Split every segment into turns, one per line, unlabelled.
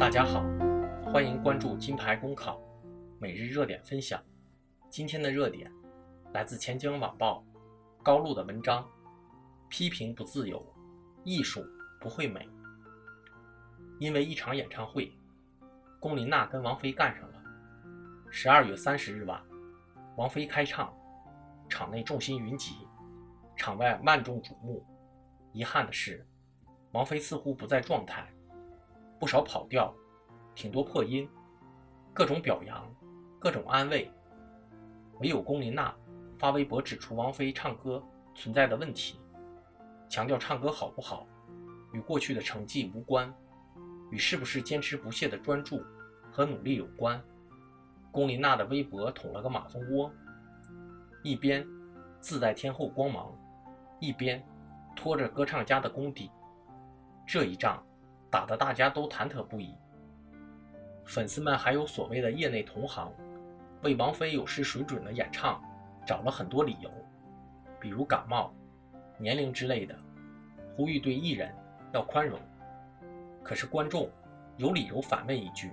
大家好，欢迎关注金牌公考每日热点分享。今天的热点来自钱江晚报高露的文章：批评不自由，艺术不会美。因为一场演唱会，龚琳娜跟王菲干上了。十二月三十日晚，王菲开唱，场内众星云集，场外万众瞩目。遗憾的是，王菲似乎不在状态，不少跑调，挺多破音，各种表扬，各种安慰。唯有龚琳娜发微博指出王菲唱歌存在的问题，强调唱歌好不好与过去的成绩无关，与是不是坚持不懈的专注和努力有关。龚琳娜的微博捅了个马蜂窝，一边自带天后光芒，一边拖着歌唱家的功底，这一仗打得大家都忐忑不已。粉丝们还有所谓的业内同行，为王菲有失水准的演唱找了很多理由，比如感冒、年龄之类的，呼吁对艺人要宽容。可是观众有理由反问一句：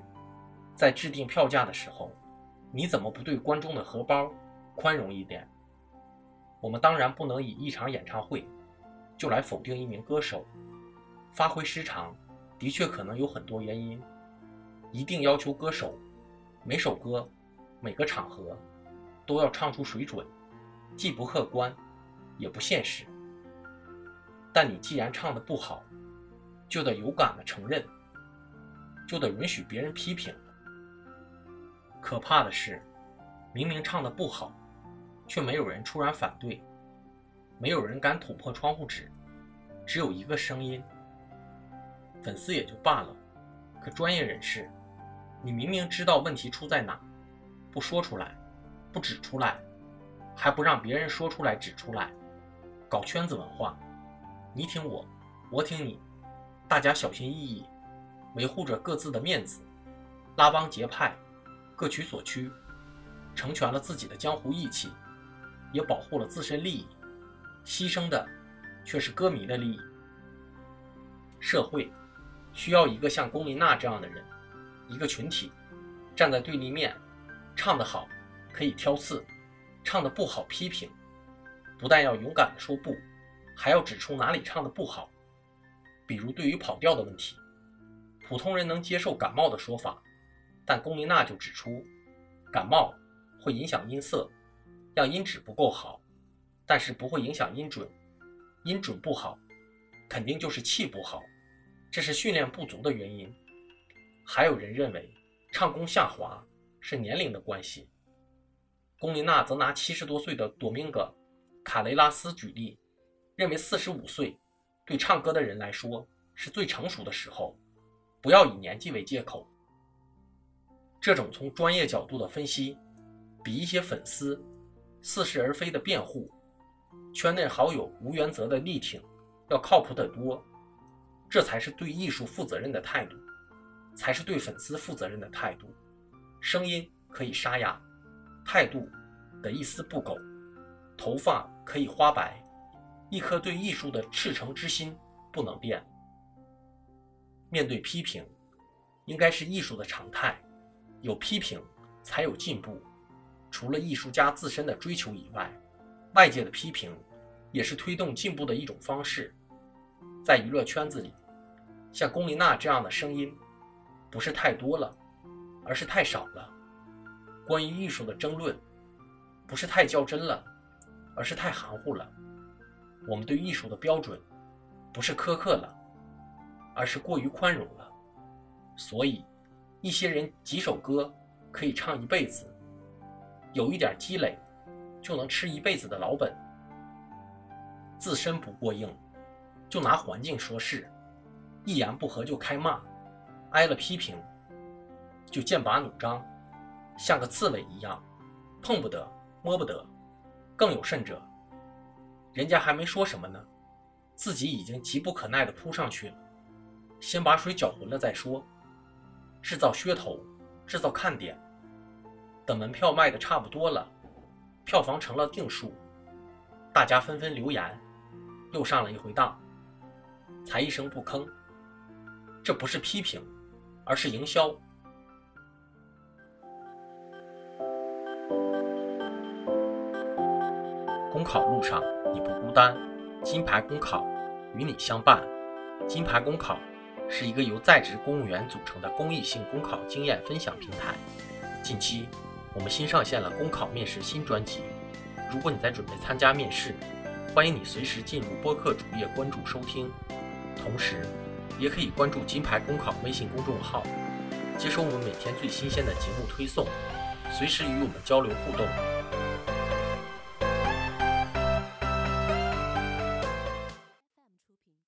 在制定票价的时候。你怎么不对观众的荷包宽容一点？我们当然不能以一场演唱会就来否定一名歌手，发挥失常的确可能有很多原因。一定要求歌手每首歌、每个场合都要唱出水准，既不客观，也不现实。但你既然唱的不好，就得勇敢的承认，就得允许别人批评。可怕的是，明明唱的不好，却没有人突然反对，没有人敢捅破窗户纸，只有一个声音。粉丝也就罢了，可专业人士，你明明知道问题出在哪，不说出来，不指出来，还不让别人说出来指出来，搞圈子文化，你挺我，我挺你，大家小心翼翼，维护着各自的面子，拉帮结派。各取所需，成全了自己的江湖义气，也保护了自身利益，牺牲的却是歌迷的利益。社会需要一个像龚琳娜这样的人，一个群体站在对立面，唱得好可以挑刺，唱得不好批评，不但要勇敢地说不，还要指出哪里唱得不好。比如对于跑调的问题，普通人能接受感冒的说法。但龚琳娜就指出，感冒会影响音色，让音质不够好，但是不会影响音准。音准不好，肯定就是气不好，这是训练不足的原因。还有人认为唱功下滑是年龄的关系。龚琳娜则拿七十多岁的多明戈·卡雷拉斯举例，认为四十五岁对唱歌的人来说是最成熟的时候，不要以年纪为借口。这种从专业角度的分析，比一些粉丝似是而非的辩护、圈内好友无原则的力挺要靠谱得多。这才是对艺术负责任的态度，才是对粉丝负责任的态度。声音可以沙哑，态度得一丝不苟。头发可以花白，一颗对艺术的赤诚之心不能变。面对批评，应该是艺术的常态。有批评，才有进步。除了艺术家自身的追求以外，外界的批评也是推动进步的一种方式。在娱乐圈子里，像龚琳娜这样的声音，不是太多了，而是太少了。关于艺术的争论，不是太较真了，而是太含糊了。我们对艺术的标准，不是苛刻了，而是过于宽容了。所以。一些人几首歌可以唱一辈子，有一点积累就能吃一辈子的老本。自身不过硬，就拿环境说事；一言不合就开骂，挨了批评就剑拔弩张，像个刺猬一样，碰不得摸不得。更有甚者，人家还没说什么呢，自己已经急不可耐地扑上去了，先把水搅浑了再说。制造噱头，制造看点。等门票卖的差不多了，票房成了定数，大家纷纷留言，又上了一回当，才一声不吭。这不是批评，而是营销。公考路上你不孤单，金牌公考与你相伴。金牌公考是一个由在职公务员组成的公益性公考经验分享平台。近期，我们新上线了公考面试新专辑。如果你在准备参加面试，欢迎你随时进入播客主页关注收听，同时也可以关注金牌公考微信公众号，接收我们每天最新鲜的节目推送，随时与我们交流互动。